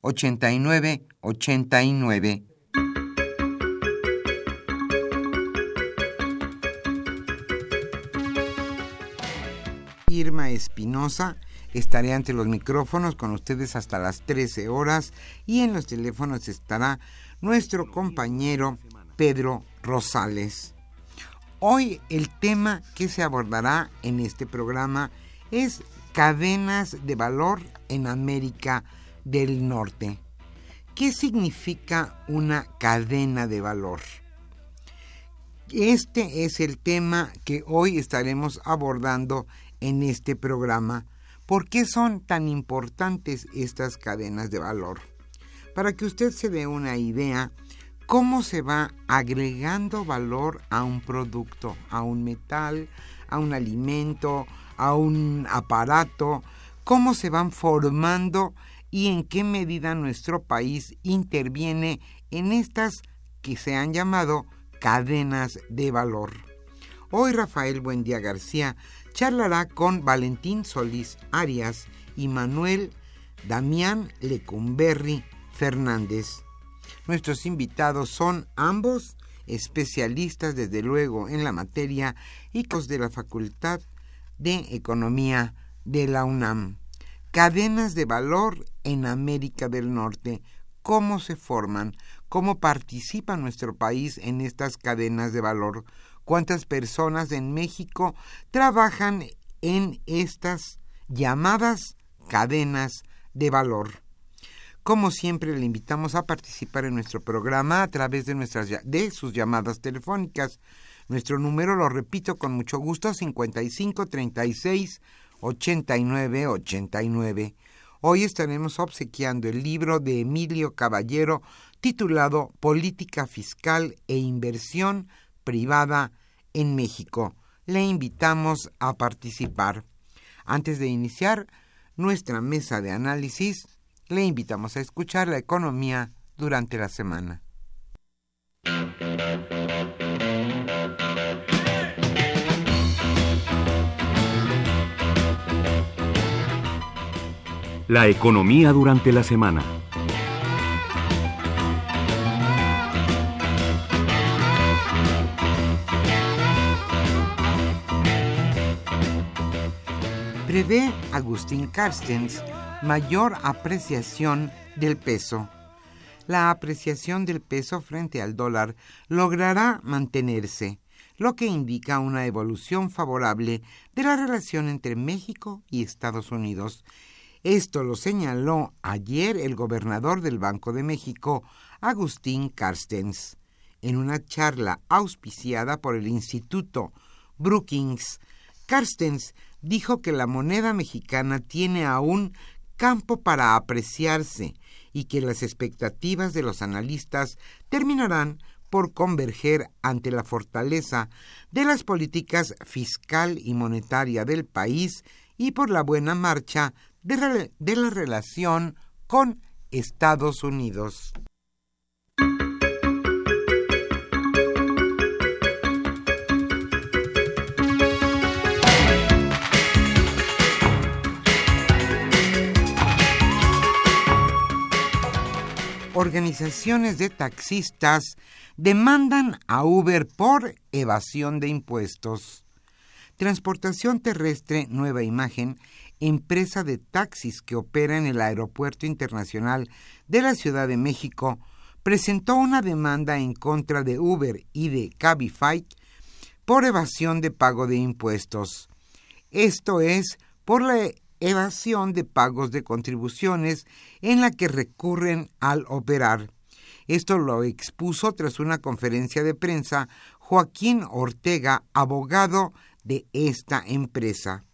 89 89. Irma Espinosa, estaré ante los micrófonos con ustedes hasta las 13 horas y en los teléfonos estará nuestro compañero Pedro Rosales. Hoy el tema que se abordará en este programa es cadenas de valor en América del Norte. ¿Qué significa una cadena de valor? Este es el tema que hoy estaremos abordando en este programa. ¿Por qué son tan importantes estas cadenas de valor? Para que usted se dé una idea, cómo se va agregando valor a un producto, a un metal, a un alimento, a un aparato, cómo se van formando y en qué medida nuestro país interviene en estas que se han llamado cadenas de valor. Hoy Rafael Buendía García charlará con Valentín Solís Arias y Manuel Damián Lecumberri Fernández. Nuestros invitados son ambos especialistas desde luego en la materia y de la Facultad de Economía de la UNAM. Cadenas de valor en América del Norte. ¿Cómo se forman? ¿Cómo participa nuestro país en estas cadenas de valor? ¿Cuántas personas en México trabajan en estas llamadas cadenas de valor? Como siempre, le invitamos a participar en nuestro programa a través de, nuestras, de sus llamadas telefónicas. Nuestro número, lo repito con mucho gusto, 5536 8989. Hoy estaremos obsequiando el libro de Emilio Caballero titulado Política Fiscal e Inversión Privada en México. Le invitamos a participar. Antes de iniciar nuestra mesa de análisis, le invitamos a escuchar la economía durante la semana. La economía durante la semana. Prevé Agustín Carstens mayor apreciación del peso. La apreciación del peso frente al dólar logrará mantenerse, lo que indica una evolución favorable de la relación entre México y Estados Unidos esto lo señaló ayer el gobernador del Banco de México, Agustín Carstens, en una charla auspiciada por el Instituto Brookings. Carstens dijo que la moneda mexicana tiene aún campo para apreciarse y que las expectativas de los analistas terminarán por converger ante la fortaleza de las políticas fiscal y monetaria del país y por la buena marcha de, la relación con Estados Unidos. organizaciones de taxistas demandan a Uber por evasión de impuestos. Transportación Terrestre Nueva Imagen empresa de taxis que opera en el Aeropuerto Internacional de la Ciudad de México, presentó una demanda en contra de Uber y de Cabify por evasión de pago de impuestos. Esto es por la evasión de pagos de contribuciones en la que recurren al operar. Esto lo expuso tras una conferencia de prensa Joaquín Ortega, abogado de esta empresa.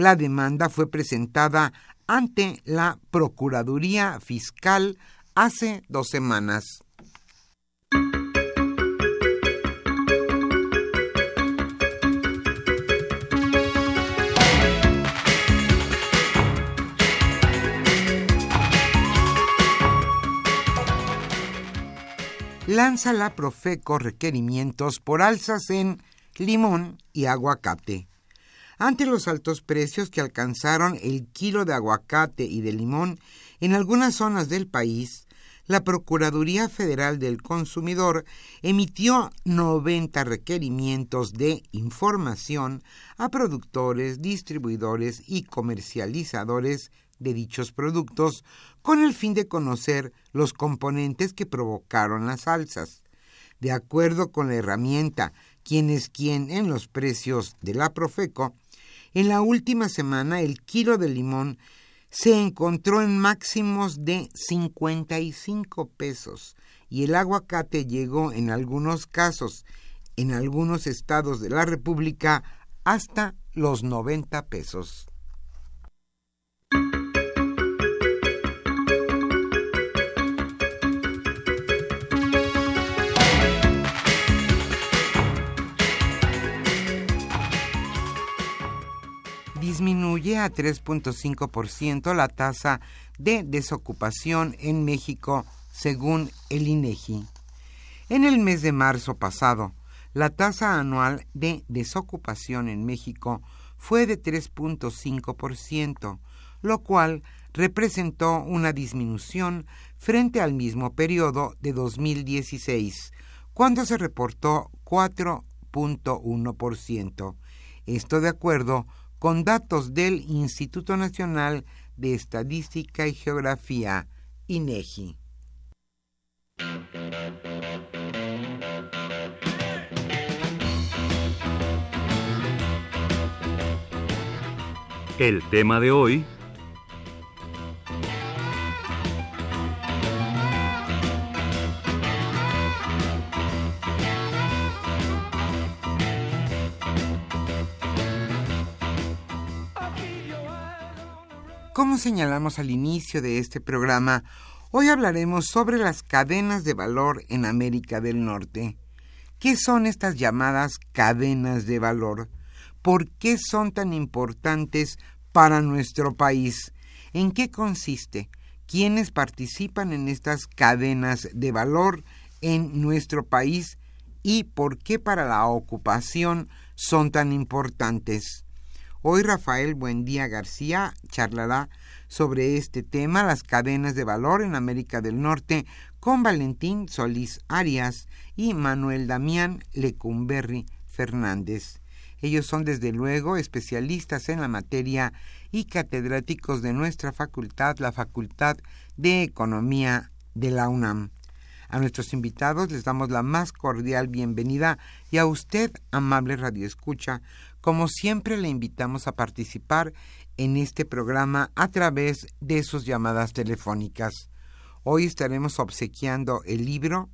La demanda fue presentada ante la Procuraduría Fiscal hace dos semanas. lanza la Profeco requerimientos por alzas en limón y aguacate. Ante los altos precios que alcanzaron el kilo de aguacate y de limón en algunas zonas del país, la Procuraduría Federal del Consumidor emitió 90 requerimientos de información a productores, distribuidores y comercializadores de dichos productos con el fin de conocer los componentes que provocaron las alzas. De acuerdo con la herramienta Quién es quién en los precios de la Profeco, en la última semana el kilo de limón se encontró en máximos de 55 pesos y el aguacate llegó en algunos casos, en algunos estados de la República, hasta los 90 pesos. Disminuye a 3.5% la tasa de desocupación en México, según el INEGI. En el mes de marzo pasado, la tasa anual de desocupación en México fue de 3.5%, lo cual representó una disminución frente al mismo periodo de 2016, cuando se reportó 4.1%. Esto de acuerdo con datos del Instituto Nacional de Estadística y Geografía, INEGI. El tema de hoy Como señalamos al inicio de este programa, hoy hablaremos sobre las cadenas de valor en América del Norte. ¿Qué son estas llamadas cadenas de valor? ¿Por qué son tan importantes para nuestro país? ¿En qué consiste? ¿Quiénes participan en estas cadenas de valor en nuestro país? ¿Y por qué para la ocupación son tan importantes? Hoy Rafael Buendía García charlará sobre este tema, las cadenas de valor en América del Norte, con Valentín Solís Arias y Manuel Damián Lecumberri Fernández. Ellos son desde luego especialistas en la materia y catedráticos de nuestra facultad, la Facultad de Economía de la UNAM. A nuestros invitados les damos la más cordial bienvenida y a usted, amable radioescucha, como siempre le invitamos a participar en este programa a través de sus llamadas telefónicas. Hoy estaremos obsequiando el libro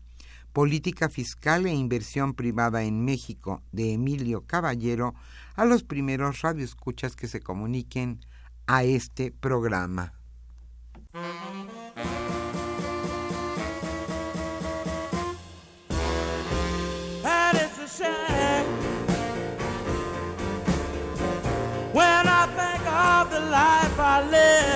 Política Fiscal e Inversión Privada en México de Emilio Caballero a los primeros radioescuchas que se comuniquen a este programa. I live.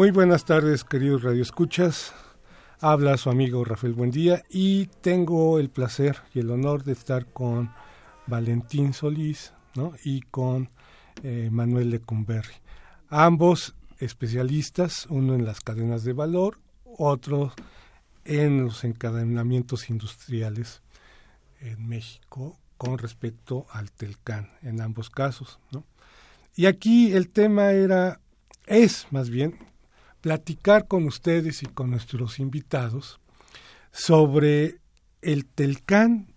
Muy buenas tardes, queridos radioescuchas. Habla su amigo Rafael Buendía y tengo el placer y el honor de estar con Valentín Solís y con eh, Manuel Lecumberri. Ambos especialistas, uno en las cadenas de valor, otro en los encadenamientos industriales en México con respecto al Telcán, en ambos casos. Y aquí el tema era, es más bien, platicar con ustedes y con nuestros invitados sobre el Telcán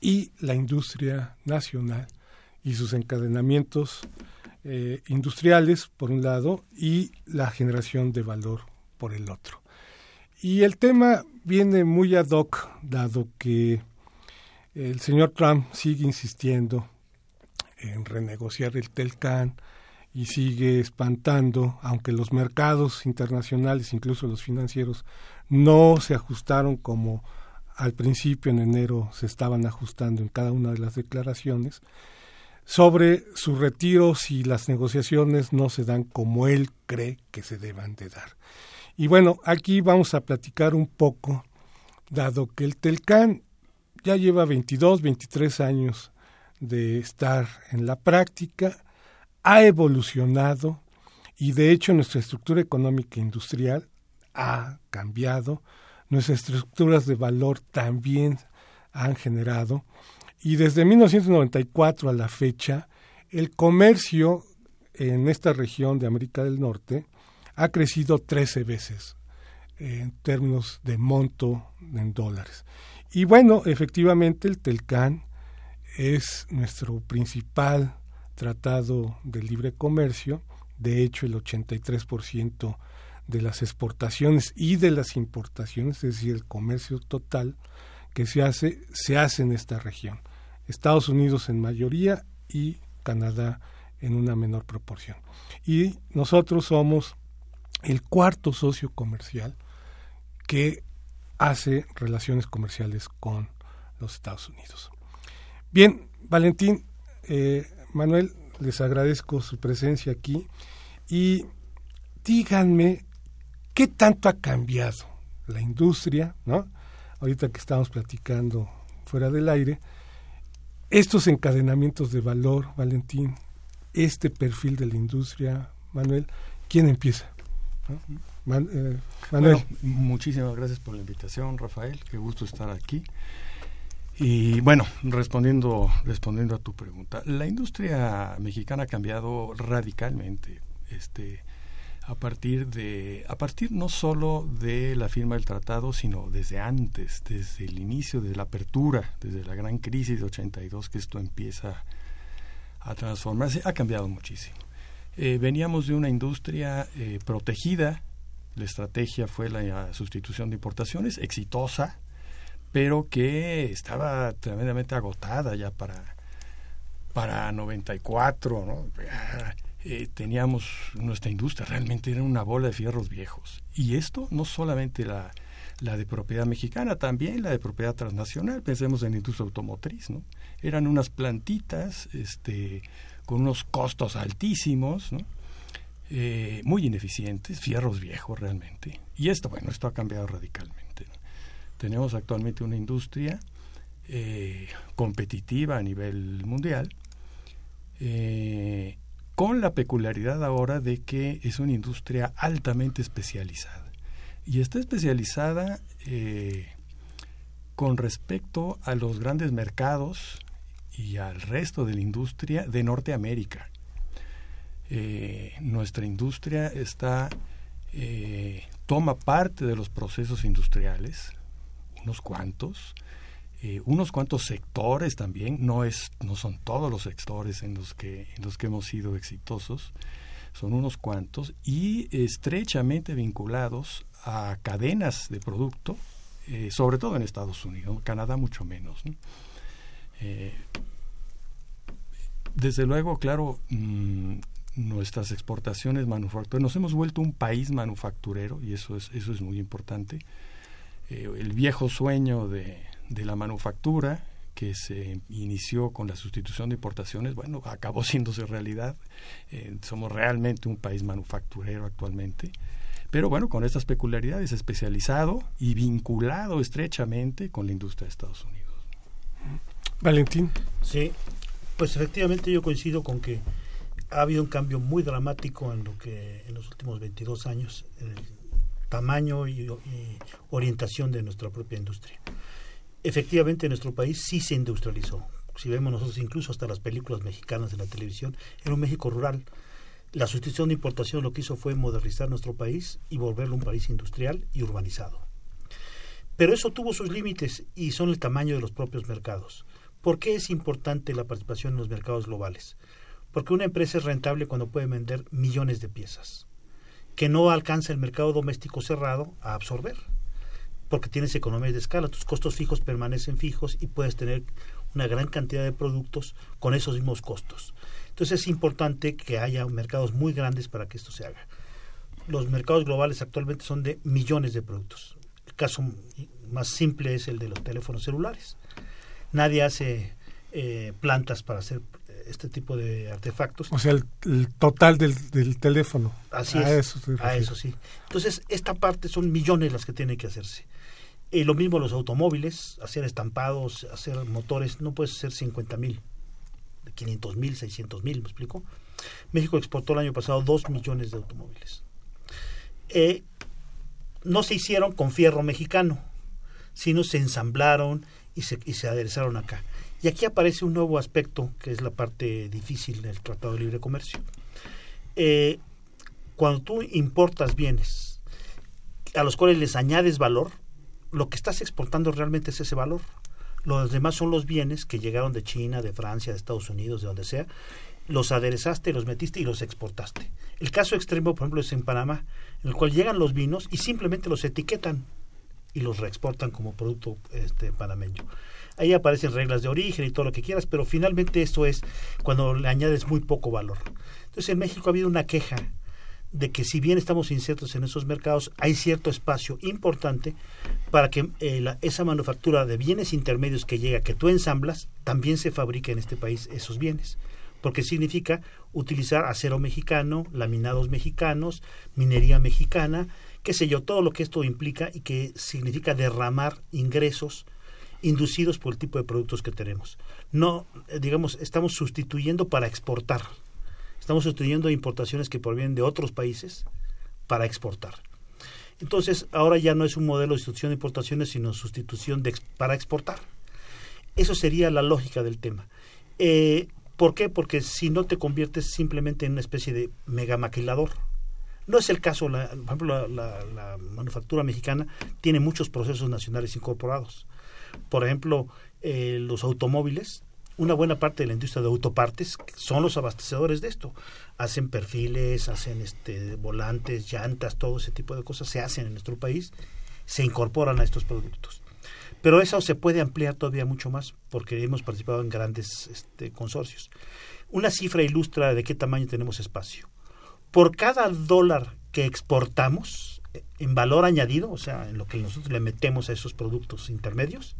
y la industria nacional y sus encadenamientos eh, industriales, por un lado, y la generación de valor, por el otro. Y el tema viene muy ad hoc, dado que el señor Trump sigue insistiendo en renegociar el Telcán, y sigue espantando, aunque los mercados internacionales, incluso los financieros, no se ajustaron como al principio en enero se estaban ajustando en cada una de las declaraciones, sobre su retiro si las negociaciones no se dan como él cree que se deban de dar. Y bueno, aquí vamos a platicar un poco, dado que el Telcán ya lleva 22, 23 años de estar en la práctica, ha evolucionado y de hecho nuestra estructura económica industrial ha cambiado, nuestras estructuras de valor también han generado y desde 1994 a la fecha el comercio en esta región de América del Norte ha crecido 13 veces en términos de monto en dólares. Y bueno, efectivamente el Telcán es nuestro principal Tratado de Libre Comercio. De hecho, el 83% de las exportaciones y de las importaciones, es decir, el comercio total que se hace, se hace en esta región. Estados Unidos en mayoría y Canadá en una menor proporción. Y nosotros somos el cuarto socio comercial que hace relaciones comerciales con los Estados Unidos. Bien, Valentín, eh, Manuel, les agradezco su presencia aquí y díganme qué tanto ha cambiado la industria, ¿no? Ahorita que estamos platicando fuera del aire, estos encadenamientos de valor, Valentín, este perfil de la industria, Manuel, ¿quién empieza? Eh, Manuel. muchísimas gracias por la invitación, Rafael. Qué gusto estar aquí. Y bueno, respondiendo, respondiendo a tu pregunta, la industria mexicana ha cambiado radicalmente. Este, a partir de a partir no solo de la firma del tratado sino desde antes desde el inicio de la apertura desde la gran crisis de 82 que esto empieza a transformarse ha cambiado muchísimo eh, veníamos de una industria eh, protegida la estrategia fue la sustitución de importaciones exitosa pero que estaba tremendamente agotada ya para, para 94, ¿no? Eh, teníamos nuestra industria, realmente era una bola de fierros viejos. Y esto no solamente la, la de propiedad mexicana, también la de propiedad transnacional, pensemos en la industria automotriz, ¿no? Eran unas plantitas este, con unos costos altísimos, ¿no? Eh, muy ineficientes, fierros viejos realmente. Y esto, bueno, esto ha cambiado radicalmente. Tenemos actualmente una industria eh, competitiva a nivel mundial, eh, con la peculiaridad ahora de que es una industria altamente especializada. Y está especializada eh, con respecto a los grandes mercados y al resto de la industria de Norteamérica. nuestra industria está toma parte de los procesos industriales, unos cuantos, eh, unos cuantos sectores también, no, es, no son todos los sectores en los, que, en los que hemos sido exitosos, son unos cuantos y estrechamente vinculados a cadenas de producto, eh, sobre todo en Estados Unidos, Canadá mucho menos. Eh, desde luego, claro, mm, nuestras exportaciones manufactureras, nos hemos vuelto un país manufacturero y eso es, eso es muy importante. Eh, el viejo sueño de, de la manufactura que se inició con la sustitución de importaciones, bueno, acabó siéndose realidad. Eh, somos realmente un país manufacturero actualmente, pero bueno, con estas peculiaridades, especializado y vinculado estrechamente con la industria de Estados Unidos. Valentín. Sí, pues efectivamente yo coincido con que ha habido un cambio muy dramático en lo que en los últimos 22 años en el tamaño y, orientación de nuestra propia industria efectivamente nuestro país sí se industrializó. Si vemos nosotros incluso hasta las películas mexicanas de la televisión, era un México rural. La sustitución de importación lo que hizo fue modernizar nuestro país y volverlo un país industrial y urbanizado. Pero eso tuvo sus límites y son el tamaño de los propios mercados. ¿Por qué es importante la participación en los mercados globales? Porque una empresa es rentable cuando puede vender millones de piezas, que no alcanza el mercado doméstico cerrado a absorber porque tienes economías de escala, tus costos fijos permanecen fijos y puedes tener una gran cantidad de productos con esos mismos costos. Entonces es importante que haya mercados muy grandes para que esto se haga. Los mercados globales actualmente son de millones de productos. El caso más simple es el de los teléfonos celulares. Nadie hace eh, plantas para hacer este tipo de artefactos. O sea, el, total del, teléfono. Así es. Eso a eso sí. Entonces, esta parte son millones las que tienen que hacerse. Y lo mismo los automóviles, hacer estampados, hacer motores, no puedes hacer 50 mil, 500 mil, 600 mil, ¿me explico? México exportó el año pasado 2 millones de automóviles. Eh, no se hicieron con fierro mexicano, sino se ensamblaron y se, y se aderezaron acá. Y aquí aparece un nuevo aspecto, que es la parte difícil del Tratado de Libre Comercio. Eh, cuando tú importas bienes a los cuales les añades valor, lo que estás exportando realmente es ese valor. Los demás son los bienes que llegaron de China, de Francia, de Estados Unidos, de donde sea. Los aderezaste, los metiste y los exportaste. El caso extremo, por ejemplo, es en Panamá, en el cual llegan los vinos y simplemente los etiquetan y los reexportan como producto este, panameño. Ahí aparecen reglas de origen y todo lo que quieras, pero finalmente esto es cuando le añades muy poco valor. Entonces en México ha habido una queja de que si bien estamos insertos en esos mercados, hay cierto espacio importante para que eh, esa manufactura de bienes intermedios que llega, que tú ensamblas, también se fabrique en este país esos bienes. Porque significa utilizar acero mexicano, laminados mexicanos, minería mexicana, qué sé yo, todo lo que esto implica y que significa derramar ingresos inducidos por el tipo de productos que tenemos. No, eh, digamos, estamos sustituyendo para exportar Estamos sustituyendo importaciones que provienen de otros países para exportar. Entonces, ahora ya no es un modelo de sustitución de importaciones, sino sustitución de, para exportar. Eso sería la lógica del tema. Eh, ¿Por qué? Porque si no te conviertes simplemente en una especie de mega maquilador. No es el caso, la, por ejemplo, la, manufactura mexicana tiene muchos procesos nacionales incorporados. Por ejemplo, eh, los automóviles una buena parte de la industria de autopartes son los abastecedores de esto. Hacen perfiles, hacen este volantes, llantas, todo ese tipo de cosas se hacen en nuestro país, se incorporan a estos productos. Pero eso se puede ampliar todavía mucho más porque hemos participado en grandes este, consorcios. Una cifra ilustra de qué tamaño tenemos espacio. Por cada dólar que exportamos en valor añadido, o sea, en lo que nosotros le metemos a esos productos intermedios,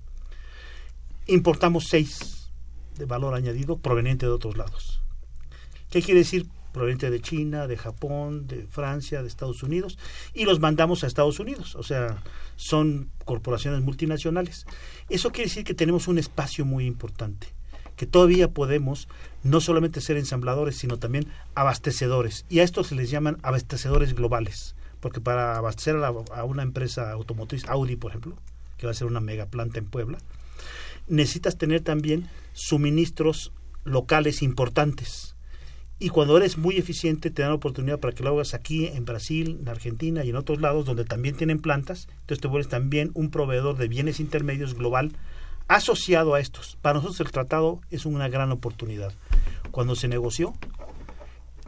importamos seis de valor añadido proveniente de otros lados. ¿Qué quiere decir? Proveniente de China, de Japón, de Francia, de Estados Unidos, y los mandamos a Estados Unidos, o sea, son corporaciones multinacionales. Eso quiere decir que tenemos un espacio muy importante, que todavía podemos no solamente ser ensambladores, sino también abastecedores, y a estos se les llaman abastecedores globales, porque para abastecer a, a una empresa automotriz, Audi, por ejemplo, que va a ser una mega planta en Puebla, necesitas tener también suministros locales importantes. Y cuando eres muy eficiente, te dan oportunidad para que lo hagas aquí, en Brasil, en Argentina y en otros lados donde también tienen plantas. Entonces te vuelves también un proveedor de bienes intermedios global asociado a estos. Para nosotros el tratado es una gran oportunidad. Cuando se negoció,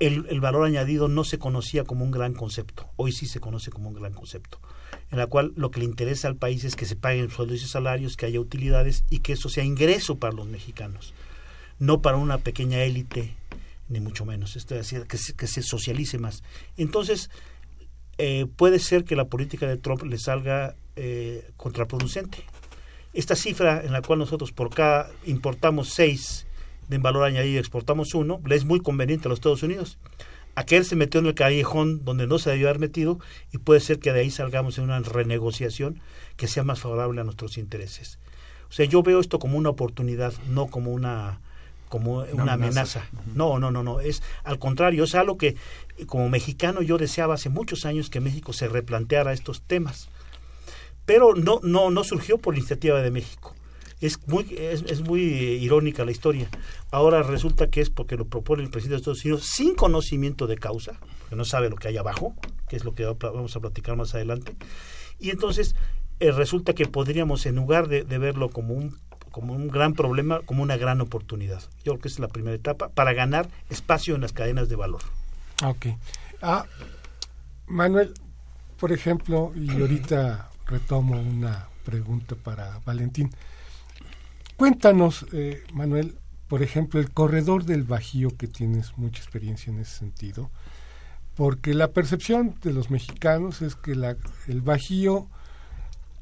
el, valor añadido no se conocía como un gran concepto. Hoy sí se conoce como un gran concepto. En la cual lo que le interesa al país es que se paguen sueldos y salarios, que haya utilidades y que eso sea ingreso para los mexicanos. No para una pequeña élite, ni mucho menos. Esto es decir, que se, socialice más. Entonces, eh, puede ser que la política de Trump le salga eh, contraproducente. Esta cifra en la cual nosotros por cada importamos seis de valor añadido y exportamos uno, le es muy conveniente a los Estados Unidos. Aquel se metió en el callejón donde no se debió haber metido y puede ser que de ahí salgamos en una renegociación que sea más favorable a nuestros intereses. O sea, yo veo esto como una oportunidad, no como una como una, amenaza. No, no, no, no, es al contrario, es algo que como mexicano yo deseaba hace muchos años que México se replanteara estos temas. Pero no no no surgió por iniciativa de México es muy, es, muy irónica la historia. Ahora resulta que es porque lo propone el presidente de Estados Unidos sin conocimiento de causa, porque no sabe lo que hay abajo, que es lo que vamos a platicar más adelante. Y entonces eh, resulta que podríamos, en lugar de, verlo como un como un gran problema, como una gran oportunidad. Yo creo que es la primera etapa para ganar espacio en las cadenas de valor. Ok. Ah, Manuel, por ejemplo, y ahorita retomo una pregunta para Valentín. Cuéntanos, eh, Manuel, por ejemplo, el corredor del Bajío, que tienes mucha experiencia en ese sentido, porque la percepción de los mexicanos es que la, el Bajío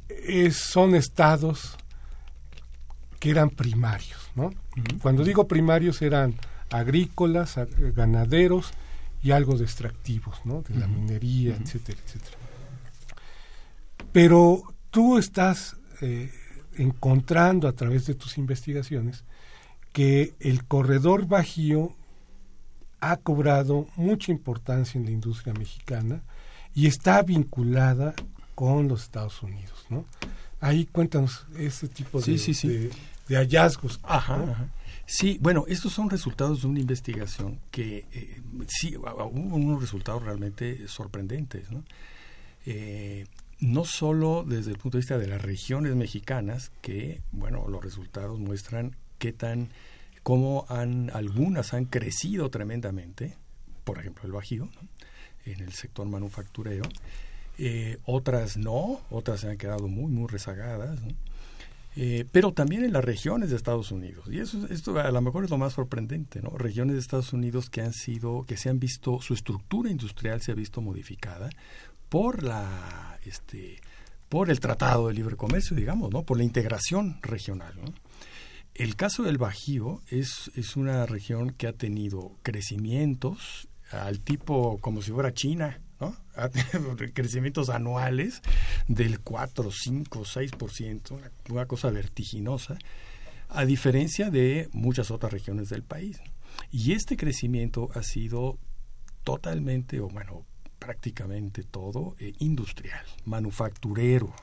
es, son estados que eran primarios, ¿no? Cuando digo primarios eran agrícolas, ganaderos y algo de extractivos, ¿no? De la minería, etcétera, etcétera. Pero tú estás eh, encontrando a través de tus investigaciones que el corredor bajío ha cobrado mucha importancia en la industria mexicana y está vinculada con los Estados Unidos, ¿no? Ahí cuéntanos ese tipo de, de, hallazgos. Ajá, Sí, bueno, estos son resultados de una investigación que eh, sí, hubo unos resultados realmente sorprendentes, ¿no? Eh, no solo desde el punto de vista de las regiones mexicanas, que, bueno, los resultados muestran qué tan, cómo han, algunas han crecido tremendamente, por ejemplo el Bajío, en el sector manufacturero, eh, otras no, otras se han quedado muy, muy rezagadas, eh, pero también en las regiones de Estados Unidos. Y eso, esto a lo mejor es lo más sorprendente, ¿no? Regiones de Estados Unidos que han sido, que se han visto, su estructura industrial se ha visto modificada por la este por el Tratado de Libre Comercio, digamos, ¿no? Por la integración regional, El caso del Bajío es, es una región que ha tenido crecimientos al tipo como si fuera China, ¿no? Ha tenido crecimientos anuales del 4, 5, 6%, una, una cosa vertiginosa, a diferencia de muchas otras regiones del país. Y este crecimiento ha sido totalmente, o bueno, prácticamente todo eh, industrial, manufacturero.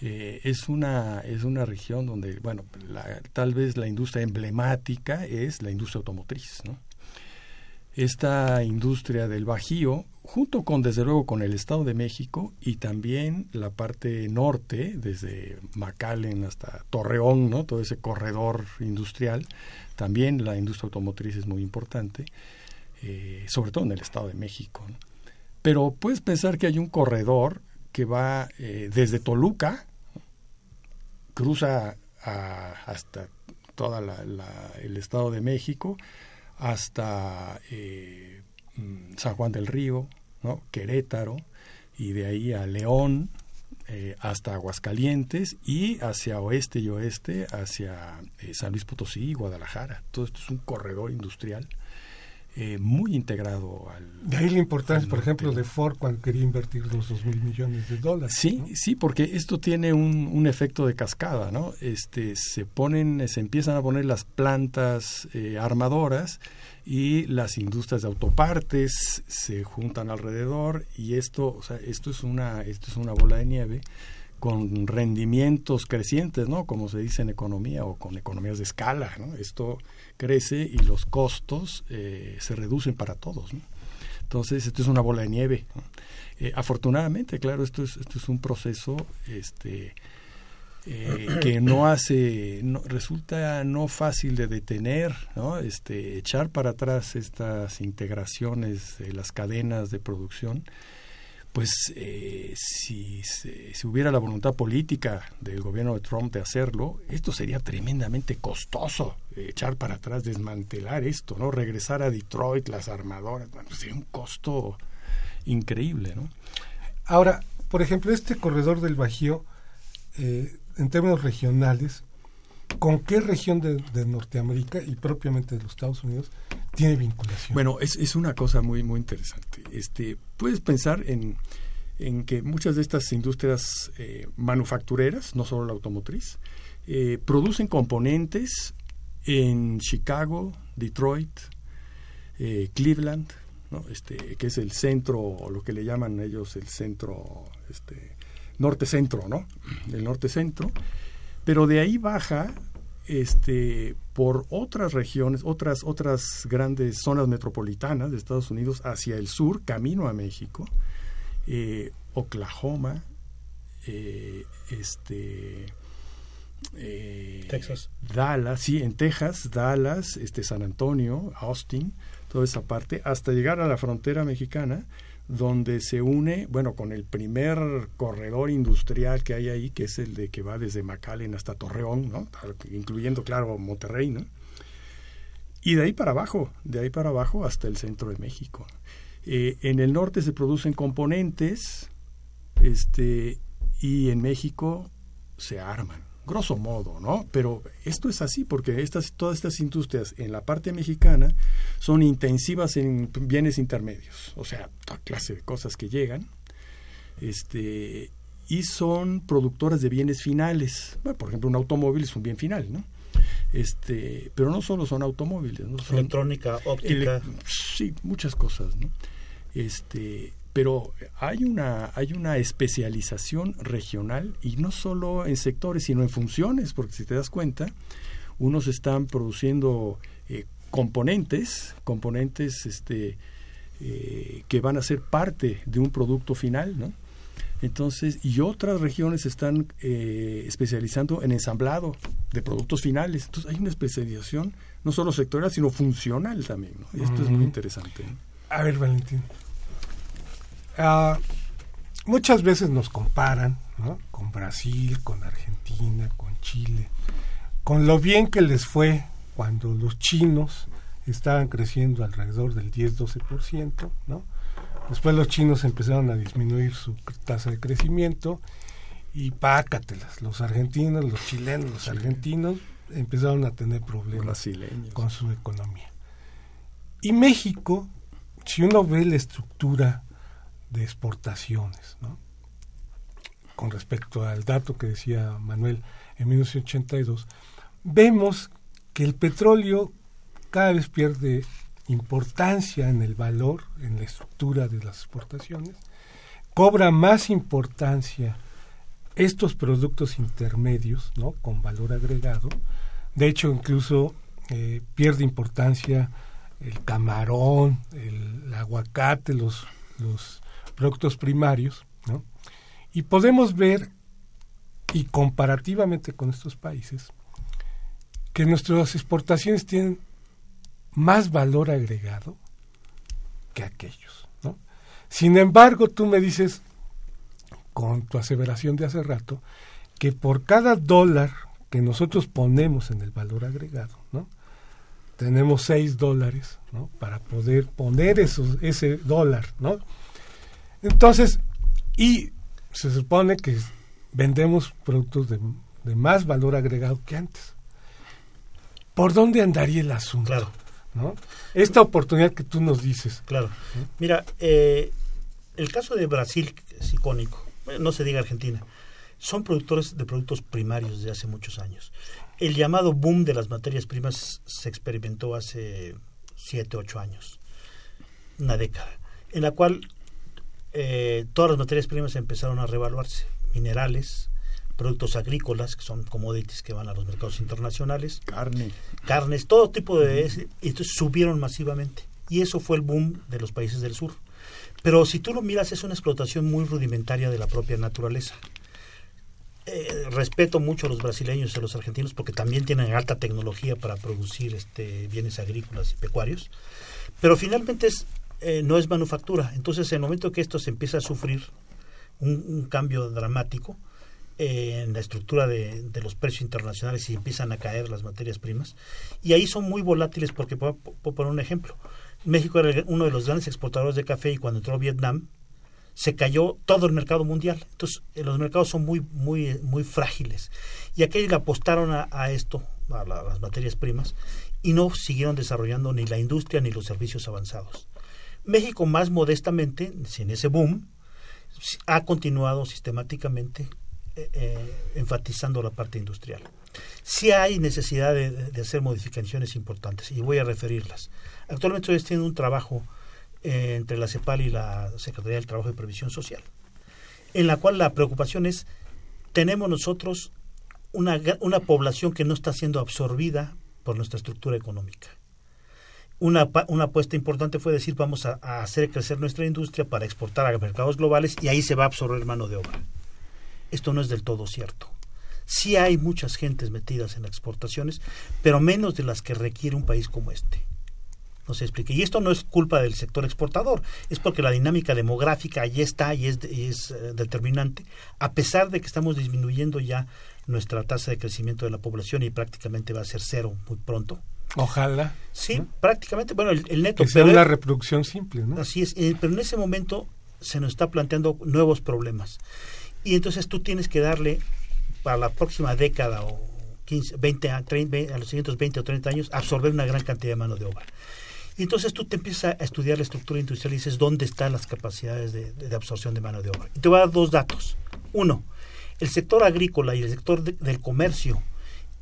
Eh, es, una, es una región donde, bueno, tal vez la industria emblemática es la industria automotriz. Esta industria del Bajío, junto con, desde luego, con el Estado de México y también la parte norte, desde McAllen hasta Torreón, ¿no? todo ese corredor industrial, también la industria automotriz es muy importante, eh, sobre todo en el Estado de México. Pero puedes pensar que hay un corredor que va eh, desde Toluca, cruza hasta todo el Estado de México, hasta eh, mm, San Juan del Río, ¿no? Querétaro, y de ahí a León, eh, hasta Aguascalientes y hacia oeste y oeste, hacia San Luis Potosí y Guadalajara. Todo esto es un corredor industrial eh, muy integrado al... De ahí la importancia, por ejemplo, de Ford cuando quería invertir los dos mil millones de dólares. Sí, sí, porque esto tiene un, un, efecto de cascada, ¿no? Este, se ponen, se empiezan a poner las plantas eh, armadoras y las industrias de autopartes se juntan alrededor y esto, o sea, esto es una, esto es una bola de nieve con rendimientos crecientes, ¿no? Como se dice en economía o con economías de escala, ¿no? Esto crece y los costos eh, se reducen para todos. Entonces, esto es una bola de nieve. Eh, afortunadamente, claro, esto es, esto es un proceso este, eh, que no hace, resulta no fácil de detener, ¿no? Este, echar para atrás estas integraciones de las cadenas de producción, pues eh, si, si, hubiera la voluntad política del gobierno de Trump de hacerlo, esto sería tremendamente costoso, echar para atrás, desmantelar esto, ¿no? Regresar a Detroit, las armadoras, bueno, sería un costo increíble, ¿no? Ahora, por ejemplo, este corredor del Bajío, eh, en términos regionales, ¿con qué región de, Norteamérica y propiamente de los Estados Unidos tiene vinculación? Bueno, es, es una cosa muy, muy interesante. Este, puedes pensar en, en que muchas de estas industrias eh, manufactureras, no solo la automotriz, eh, producen componentes en Chicago, Detroit, eh, Cleveland, ¿no? este, que es el centro, lo que le llaman ellos el centro este, norte-centro, ¿no? El norte-centro. Pero de ahí baja este, por otras regiones, otras, otras grandes zonas metropolitanas de Estados Unidos hacia el sur, camino a México, eh, Oklahoma, eh, este, eh, Texas. Dallas, sí, en Texas, Dallas, este, San Antonio, Austin, toda esa parte, hasta llegar a la frontera mexicana donde se une, bueno, con el primer corredor industrial que hay ahí, que es el de que va desde McAllen hasta Torreón, ¿no? incluyendo, claro, Monterrey, ¿no? Y de ahí para abajo, de ahí para abajo hasta el centro de México. Eh, en el norte se producen componentes, este, y en México se arman grosso modo, ¿no? Pero esto es así porque estas, todas estas industrias en la parte mexicana son intensivas en bienes intermedios, o sea, toda clase de cosas que llegan, este, y son productoras de bienes finales. Bueno, por ejemplo, un automóvil es un bien final, ¿no? Este, pero no solo son automóviles, ¿no? electrónica, óptica, sí, muchas cosas, ¿no? Este, pero hay una, hay una especialización regional y no solo en sectores, sino en funciones, porque si te das cuenta, unos están produciendo eh, componentes, componentes este, eh, que van a ser parte de un producto final, ¿no? Entonces, y otras regiones están eh, especializando en ensamblado de productos finales. Entonces, hay una especialización no solo sectorial, sino funcional también. ¿no? Y esto es muy interesante. A ver, Valentín, Ah, muchas veces nos comparan con Brasil, con Argentina, con Chile, con lo bien que les fue cuando los chinos estaban creciendo alrededor del 10-12%, ¿no? Después los chinos empezaron a disminuir su tasa de crecimiento y pácatelas, los argentinos, los chilenos, los argentinos empezaron a tener problemas con su economía. Y México, si uno ve la estructura de exportaciones. ¿no? Con respecto al dato que decía Manuel en 1982, vemos que el petróleo cada vez pierde importancia en el valor, en la estructura de las exportaciones, cobra más importancia estos productos intermedios, ¿no? Con valor agregado. De hecho, incluso eh, pierde importancia el camarón, el, aguacate, los, los productos primarios, ¿no? Y podemos ver, y comparativamente con estos países, que nuestras exportaciones tienen más valor agregado que aquellos, ¿no? Sin embargo, tú me dices, con tu aseveración de hace rato, que por cada dólar que nosotros ponemos en el valor agregado, ¿no? tenemos seis dólares ¿no? para poder poner esos, ese dólar ¿no? Entonces, y se supone que vendemos productos de, más valor agregado que antes. ¿Por dónde andaría el asunto? Claro. ¿no? Esta oportunidad que tú nos dices. Claro. Mira, eh, el caso de Brasil es icónico. no se diga Argentina. Son productores de productos primarios desde hace muchos años. El llamado boom de las materias primas se experimentó hace siete, ocho años. Una década. En la cual eh, todas las materias primas empezaron a revaluarse, minerales, productos agrícolas, que son commodities que van a los mercados internacionales, carne, carnes, todo tipo de... Y entonces subieron masivamente. Y eso fue el boom de los países del sur. Pero si tú lo miras, es una explotación muy rudimentaria de la propia naturaleza. eh, respeto mucho a los brasileños y a los argentinos porque también tienen alta tecnología para producir este, bienes agrícolas y pecuarios, pero finalmente es, eh, no es manufactura. Entonces, en el momento que esto se empieza a sufrir un, cambio dramático eh, en la estructura de, de, los precios internacionales y empiezan a caer las materias primas, y ahí son muy volátiles porque, puedo, poner un ejemplo, México era uno de los grandes exportadores de café y cuando entró Vietnam, se cayó todo el mercado mundial. Entonces, eh, los mercados son muy, muy, muy frágiles. Y aquellos le apostaron a, esto, a, las materias primas, y no siguieron desarrollando ni la industria ni los servicios avanzados. México, más modestamente, sin ese boom, ha continuado sistemáticamente eh, eh, enfatizando la parte industrial. Sí hay necesidad de, hacer modificaciones importantes y voy a referirlas. Actualmente estoy haciendo un trabajo eh, entre la CEPAL y la Secretaría del Trabajo y Previsión Social, en la cual la preocupación es, tenemos nosotros una, una población que no está siendo absorbida por nuestra estructura económica. Una, una apuesta importante fue decir, vamos a, hacer crecer nuestra industria para exportar a mercados globales y ahí se va a absorber mano de obra. Esto no es del todo cierto. Sí hay muchas gentes metidas en exportaciones, pero menos de las que requiere un país como este no se explique. Y esto no es culpa del sector exportador, es porque la dinámica demográfica allí está y es, es eh, determinante, a pesar de que estamos disminuyendo ya nuestra tasa de crecimiento de la población y prácticamente va a ser cero muy pronto. Ojalá. Sí, prácticamente, bueno, el, neto... Que sea una reproducción simple, ¿no? Así es, eh, pero en ese momento se nos está planteando nuevos problemas. Y entonces tú tienes que darle para la próxima década o 15, 20, a, 30, a los siguientes 20 o 30 años, absorber una gran cantidad de mano de obra. Y entonces tú te empiezas a estudiar la estructura industrial y dices dónde están las capacidades de, absorción de mano de obra. Y te voy a dar dos datos. Uno, el sector agrícola y el sector del comercio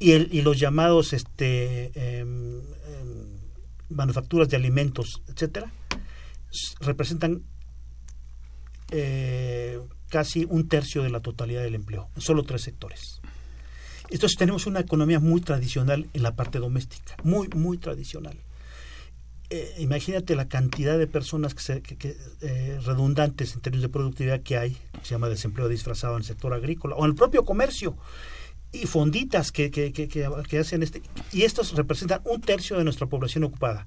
y, el, y los llamados este, em, em, manufacturas de alimentos, etcétera, representan eh, casi un tercio de la totalidad del empleo, en solo tres sectores. Entonces tenemos una economía muy tradicional en la parte doméstica, muy, muy tradicional. Eh, imagínate la cantidad de personas que, eh, redundantes en términos de productividad que hay, se llama desempleo disfrazado en el sector agrícola o en el propio comercio y fonditas que, que, hacen este y estos representan un tercio de nuestra población ocupada.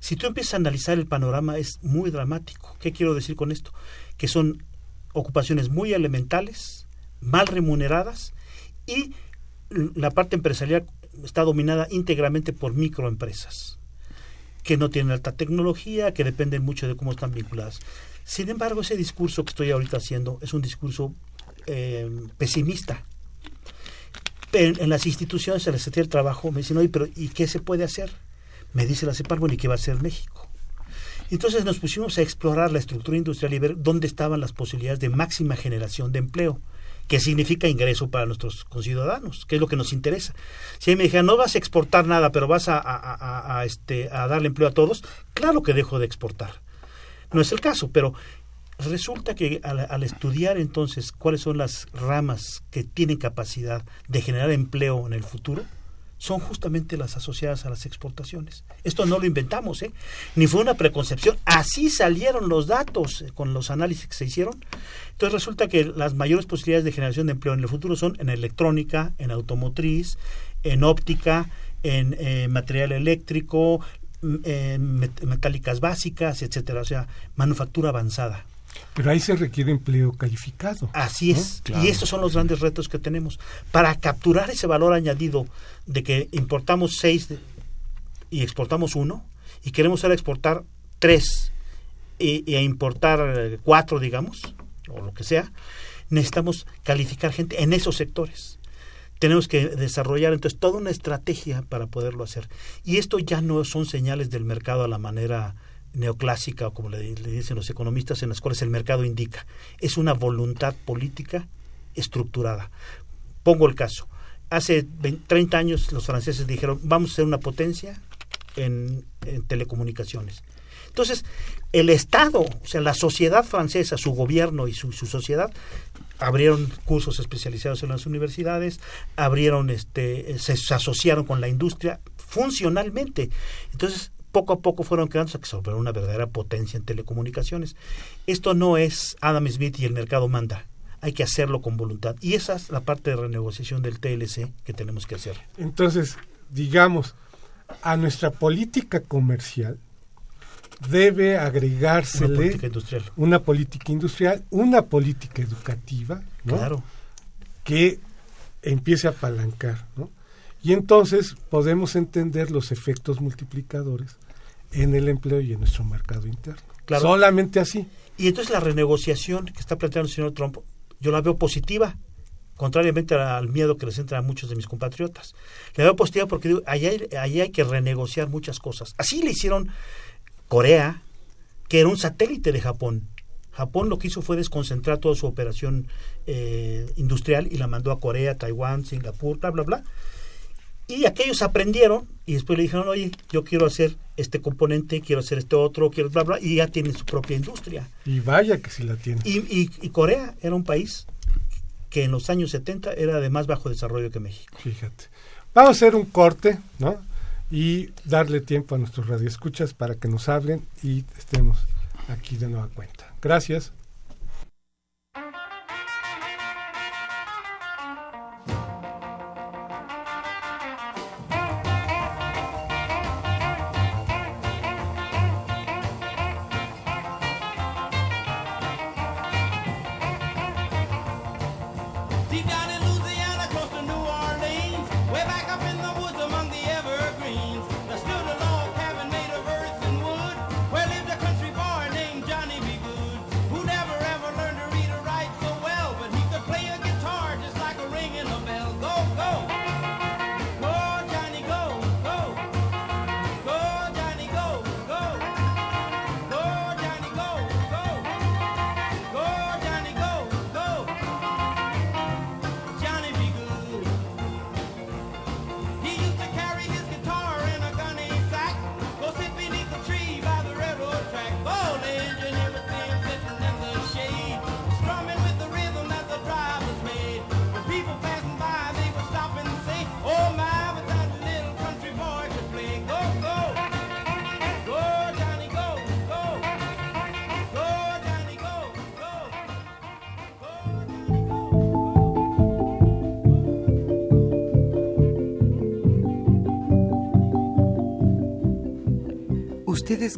Si tú empiezas a analizar el panorama es muy dramático. ¿Qué quiero decir con esto? Que son ocupaciones muy elementales, mal remuneradas y la parte empresarial está dominada íntegramente por microempresas que no tienen alta tecnología, que dependen mucho de cómo están vinculadas. Sin embargo, ese discurso que estoy ahorita haciendo es un discurso eh, pesimista. En, las instituciones, en la Secretaría del Trabajo, me dicen, oye, pero ¿y qué se puede hacer? Me dice la CEPAL, bueno, ¿y qué va a hacer México? Entonces nos pusimos a explorar la estructura industrial y ver dónde estaban las posibilidades de máxima generación de empleo que significa ingreso para nuestros conciudadanos, que es lo que nos interesa. Si me dijeran, no vas a exportar nada, pero vas a, este, a darle empleo a todos, claro que dejo de exportar. No es el caso, pero resulta que al, estudiar entonces cuáles son las ramas que tienen capacidad de generar empleo en el futuro, son justamente las asociadas a las exportaciones. Esto no lo inventamos, ¿eh? ni fue una preconcepción. Así salieron los datos con los análisis que se hicieron. Entonces resulta que las mayores posibilidades de generación de empleo en el futuro son en electrónica, en automotriz, en óptica, en eh, material eléctrico, en metálicas básicas, etcétera, o sea, manufactura avanzada. Pero ahí se requiere empleo calificado. Así es. Y estos son los grandes retos que tenemos. Para capturar ese valor añadido de que importamos seis y exportamos uno, y queremos ahora exportar tres y, e importar cuatro, digamos, o lo que sea, necesitamos calificar gente en esos sectores. Tenemos que desarrollar entonces toda una estrategia para poderlo hacer. Y esto ya no son señales del mercado a la manera neoclásica, o como le, dicen los economistas, en las cuales el mercado indica. Es una voluntad política estructurada. Pongo el caso. Hace 30 años los franceses dijeron, vamos a ser una potencia en, telecomunicaciones. Entonces, el Estado, o sea, la sociedad francesa, su gobierno y su, su sociedad, abrieron cursos especializados en las universidades, abrieron, este, se asociaron con la industria funcionalmente. Entonces, poco a poco fueron creando que sobre una verdadera potencia en telecomunicaciones. Esto no es Adam Smith y el mercado manda. hay que hacerlo con voluntad. Y esa es la parte de renegociación del TLC que tenemos que hacer. Entonces, digamos, a nuestra política comercial debe agregársele Una política industrial. una política industrial, una política educativa, ¿no? Claro. que empiece a apalancar, ¿no? Y entonces podemos entender los efectos multiplicadores en el empleo y en nuestro mercado interno. Claro. Solamente así. Y entonces la renegociación que está planteando el señor Trump, yo la veo positiva, contrariamente al miedo que les entra a muchos de mis compatriotas. La veo positiva porque digo, allá hay, hay que renegociar muchas cosas. Así le hicieron Corea, que era un satélite de Japón. Japón lo que hizo fue desconcentrar toda su operación eh, industrial y la mandó a Corea, Taiwán, Singapur, bla, bla, bla. Y aquellos aprendieron y después le dijeron, oye, yo quiero hacer este componente, quiero hacer este otro, quiero bla, bla, y ya tienen su propia industria. Y vaya que si la tiene. Y, y- y Corea era un país que en los años 70 era de más bajo desarrollo que México. Fíjate. Vamos a hacer un corte, ¿no? Y darle tiempo a nuestros radioescuchas para que nos hablen y estemos aquí de nueva cuenta. Gracias.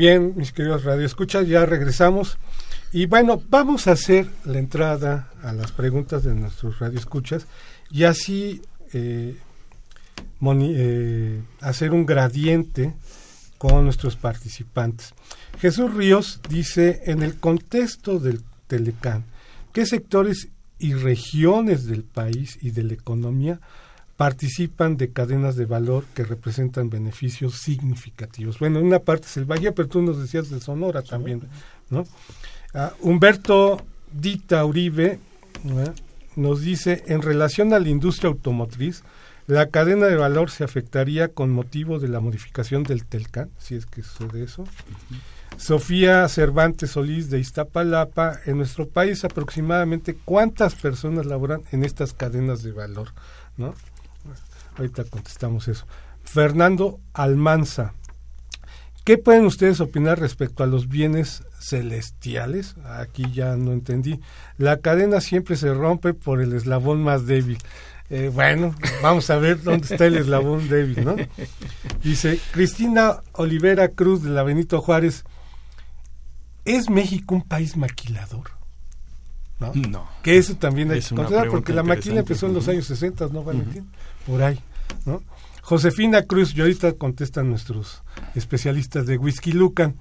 Bien, mis queridos radioescuchas, ya regresamos. Y bueno, vamos a hacer la entrada a las preguntas de nuestros radioescuchas y así eh, eh, hacer un gradiente con nuestros participantes. Jesús Ríos dice, en el contexto del Telecán, ¿qué sectores y regiones del país y de la economía participan de cadenas de valor que representan beneficios significativos. Bueno, en una parte es el Valle, pero tú nos decías de Sonora también, ¿no? Ah, Humberto Dita Uribe nos dice, en relación a la industria automotriz, la cadena de valor se afectaría con motivo de la modificación del Telcan, si es que sucede eso. Sofía Cervantes Solís de Iztapalapa, en nuestro país aproximadamente cuántas personas laboran en estas cadenas de valor, ¿no? Ahorita contestamos eso. Fernando Almanza, ¿qué pueden ustedes opinar respecto a los bienes celestiales? Aquí ya no entendí. La cadena siempre se rompe por el eslabón más débil. Eh, bueno, vamos a ver dónde está el eslabón débil, ¿no? Dice Cristina Olivera Cruz de la Benito Juárez, ¿es México un país maquilador? ¿No? No. Que eso también hay Es que considerar, porque la maquila empezó en los años 60, ¿no, Valentín? Por ahí, Josefina Cruz, y ahorita contestan nuestros especialistas de Whisky Lucan.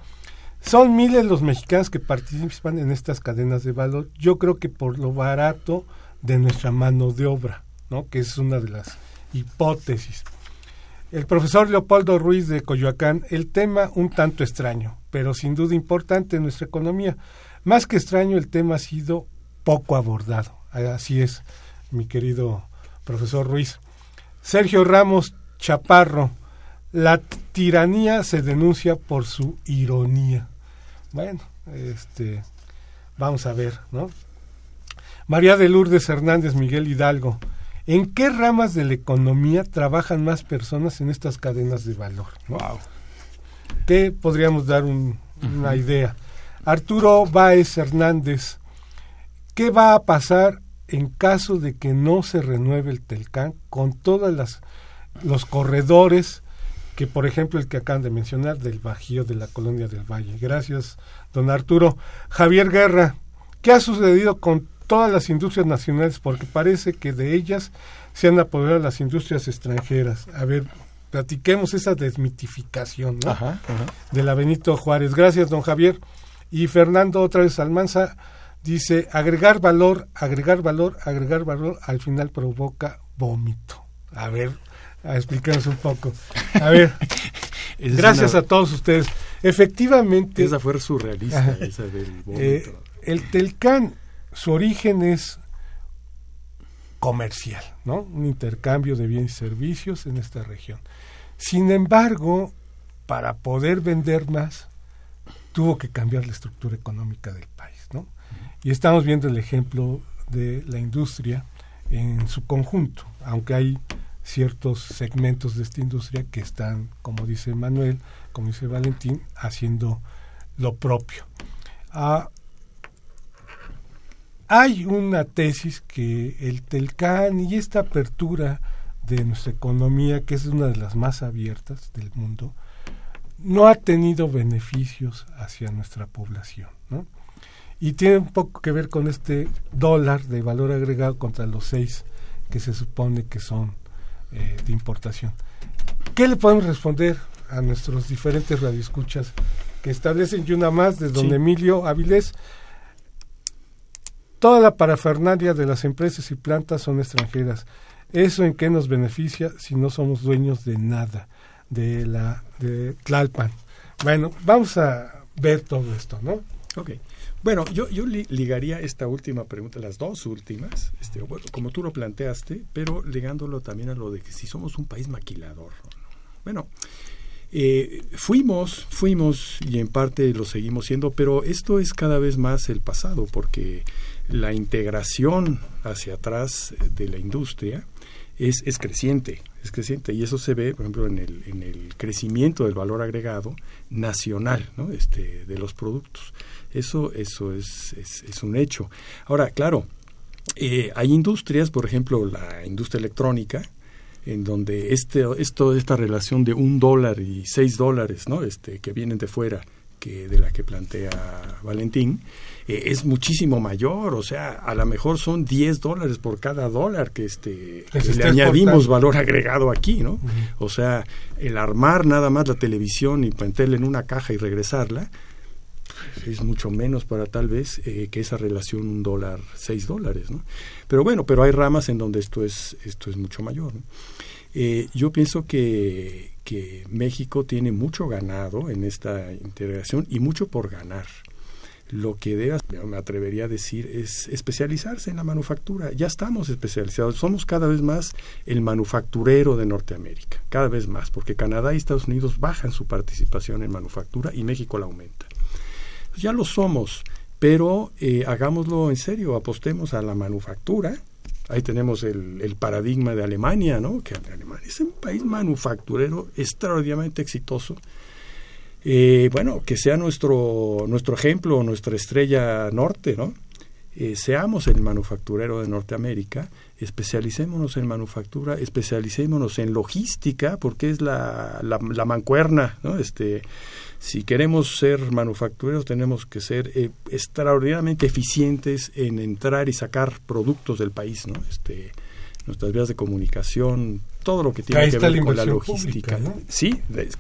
Son miles los mexicanos que participan en estas cadenas de valor. Yo creo que por lo barato de nuestra mano de obra, ¿no? Que es una de las hipótesis. El profesor Leopoldo Ruiz de Coyoacán, el tema un tanto extraño, pero sin duda importante en nuestra economía. Más que extraño, el tema ha sido poco abordado. Así es, mi querido profesor Ruiz. Sergio Ramos Chaparro, la tiranía se denuncia por su ironía. Bueno, este, vamos a ver, ¿no? María de Lourdes Hernández Miguel Hidalgo, ¿en qué ramas de la economía trabajan más personas en estas cadenas de valor? Wow. ¿Qué podríamos dar un- una idea? Arturo Báez Hernández, ¿qué va a pasar en caso de que no se renueve el Telcán con todas las los corredores que por ejemplo el que acaban de mencionar del Bajío de la Colonia del Valle? Gracias, don Arturo. Javier Guerra, ¿qué ha sucedido con todas las industrias nacionales? Porque parece que de ellas se han apoderado las industrias extranjeras. A ver, platiquemos esa desmitificación, ¿no? Ajá, ajá. de la Benito Juárez. Gracias, don Javier. Y Fernando, otra vez Almanza, dice, agregar valor, agregar valor, agregar valor, al final provoca vómito. A ver, a explicarnos un poco. A ver, gracias una- a todos ustedes. Efectivamente, Esa fue surrealista, esa del vómito. eh, el Telcán, su origen es comercial, ¿no? Un intercambio de bienes y servicios en esta región. Sin embargo, para poder vender más, tuvo que cambiar la estructura económica del. Y estamos viendo el ejemplo de la industria en su conjunto, aunque hay ciertos segmentos de esta industria que están, como dice Manuel, como dice Valentín, haciendo lo propio. Ah, hay una tesis que el Telcán y esta apertura de nuestra economía, que es una de las más abiertas del mundo, no ha tenido beneficios hacia nuestra población, ¿no? Y tiene un poco que ver con este dólar de valor agregado contra los seis que se supone que son eh, de importación. ¿Qué le podemos responder a nuestros diferentes radioescuchas que establecen y una más de don Sí. Emilio Avilés? Toda la parafernalia de las empresas y plantas son extranjeras. ¿Eso en qué nos beneficia si no somos dueños de nada? De la de Tlalpan. Bueno, vamos a ver todo esto, ¿no? Ok. Bueno, yo, yo li- ligaría esta última pregunta, las dos últimas, este, bueno, como tú lo planteaste, pero ligándolo también a lo de que si somos un país maquilador. Bueno, eh, fuimos, fuimos y en parte lo seguimos siendo, pero esto es cada vez más el pasado, porque la integración hacia atrás de la industria es, es creciente, es creciente y eso se ve, por ejemplo, en el, en el crecimiento del valor agregado nacional ¿no? este, de los productos. Eso, eso es, es, es un hecho. Ahora, claro, eh, hay industrias, por ejemplo, la industria electrónica, en donde este, esto, esta relación de un dólar y seis dólares, ¿no? Este, que vienen de fuera, que de la que plantea Valentín, eh, es muchísimo mayor, o sea, a lo mejor son 10 dólares por cada dólar que, este, Que le añadimos valor agregado aquí, ¿no? O sea, el armar nada más la televisión y meterla en una caja y regresarla, es mucho menos para tal vez eh, que esa relación un dólar, seis dólares, ¿no? Pero bueno, pero hay ramas en donde esto es, esto es mucho mayor. Eh, yo pienso que, que México tiene mucho ganado en esta integración y mucho por ganar. Lo que debe, me atrevería a decir, es especializarse en la manufactura. Ya estamos especializados, somos cada vez más el manufacturero de Norteamérica, cada vez más, porque Canadá y Estados Unidos bajan su participación en manufactura y México la aumenta. Ya lo somos, pero eh, hagámoslo en serio, apostemos a la manufactura. Ahí tenemos el, paradigma de Alemania, ¿no? Que Alemania es un país manufacturero extraordinariamente exitoso. Eh, bueno, que sea nuestro, nuestro ejemplo, nuestra estrella norte, ¿no? Eh, seamos el manufacturero de Norteamérica, especialicémonos en manufactura, especialicémonos en logística, porque es la, la, mancuerna, ¿no? Este, si queremos ser manufactureros tenemos que ser eh, extraordinariamente eficientes en entrar y sacar productos del país, ¿no? Este, nuestras vías de comunicación, todo lo que tiene Ahí que ver la con la logística. pública, ¿no? Sí,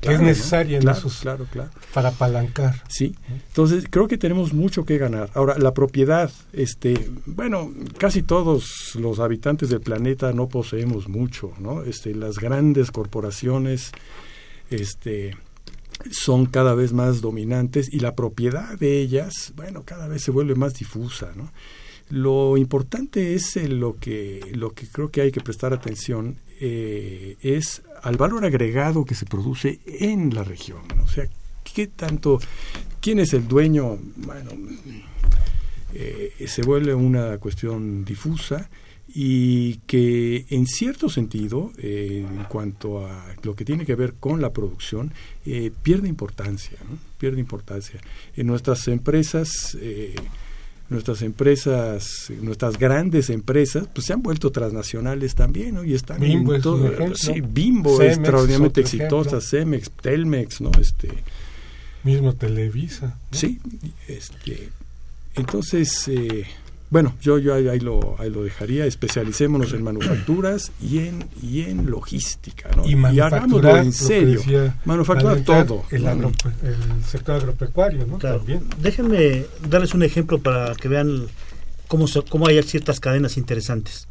claro, es ¿no? necesaria en Claro, esos, claro, claro. para apalancar. Sí, entonces creo que tenemos mucho que ganar. Ahora, la propiedad, este, bueno, casi todos los habitantes del planeta no poseemos mucho, ¿no? Este, las grandes corporaciones, este, son cada vez más dominantes y la propiedad de ellas, bueno, cada vez se vuelve más difusa, ¿no? Lo importante es eh, lo que lo que creo que hay que prestar atención eh, es al valor agregado que se produce en la región. O sea, qué tanto, quién es el dueño, bueno, eh, se vuelve una cuestión difusa y que en cierto sentido, en cuanto a lo que tiene que ver con la producción, pierde importancia, ¿no? pierde importancia. En nuestras empresas, nuestras empresas, nuestras grandes empresas, pues se han vuelto transnacionales también, ¿no? Y están Bimbo en todo- sí, Bimbo Cemex extraordinariamente exitosa. Cemex, Telmex, ¿no? Este, Mismo Televisa. ¿no? Sí, este, entonces, eh, bueno, yo, yo ahí, ahí lo, ahí lo dejaría, especialicémonos en manufacturas y en, y en logística, ¿no? Y hagámoslo manufacturar, en serio, Valentín, todo. El, ¿no? agro- el sector agropecuario, ¿no? Claro. También. Déjenme darles un ejemplo para que vean cómo, so- cómo hay ciertas cadenas interesantes.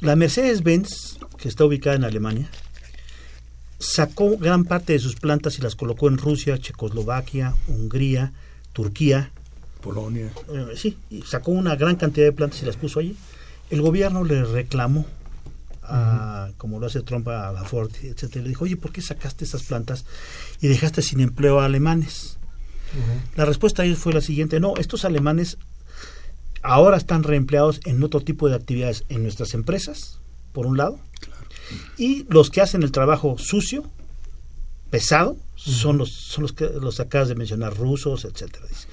La Mercedes-Benz, que está ubicada en Alemania, sacó gran parte de sus plantas y las colocó en Rusia, Checoslovaquia, Hungría, Turquía. Polonia. eh, sí, y sacó una gran cantidad de plantas y las puso allí. El gobierno le reclamó, a, como lo hace Trump a la Ford, etcétera. Le dijo, oye, ¿por qué sacaste esas plantas y dejaste sin empleo a alemanes? La respuesta a ellos fue la siguiente, no, estos alemanes ahora están reempleados en otro tipo de actividades en nuestras empresas, por un lado, y los que hacen el trabajo sucio, pesado, son los son los que los acabas de mencionar, rusos, etcétera. dice.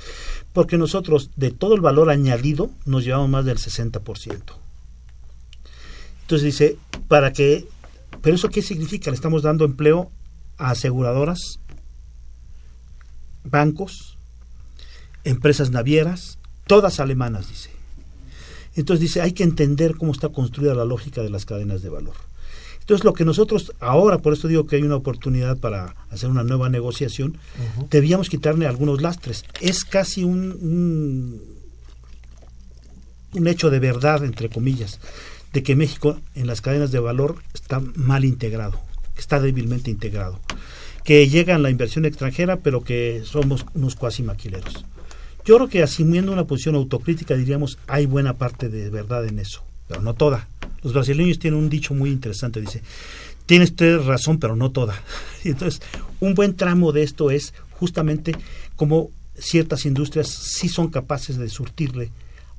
Porque nosotros de todo el valor añadido nos llevamos más del 60%. Entonces dice, para que pero eso qué significa? Le estamos dando empleo a aseguradoras, bancos, empresas navieras, todas alemanas, dice. Entonces dice, hay que entender cómo está construida la lógica de las cadenas de valor. Entonces lo que nosotros ahora, por esto digo que hay una oportunidad para hacer una nueva negociación, debíamos quitarle algunos lastres. Es casi un, un, un hecho de verdad, entre comillas, de que México en las cadenas de valor está mal integrado, está débilmente integrado, que llega la inversión extranjera, pero que somos unos cuasi maquileros. Yo creo que asumiendo una posición autocrítica diríamos hay buena parte de verdad en eso, pero no toda. Los brasileños tienen un dicho muy interesante, dice, tiene usted razón, pero no toda. Y entonces, un buen tramo de esto es justamente cómo ciertas industrias sí son capaces de surtirle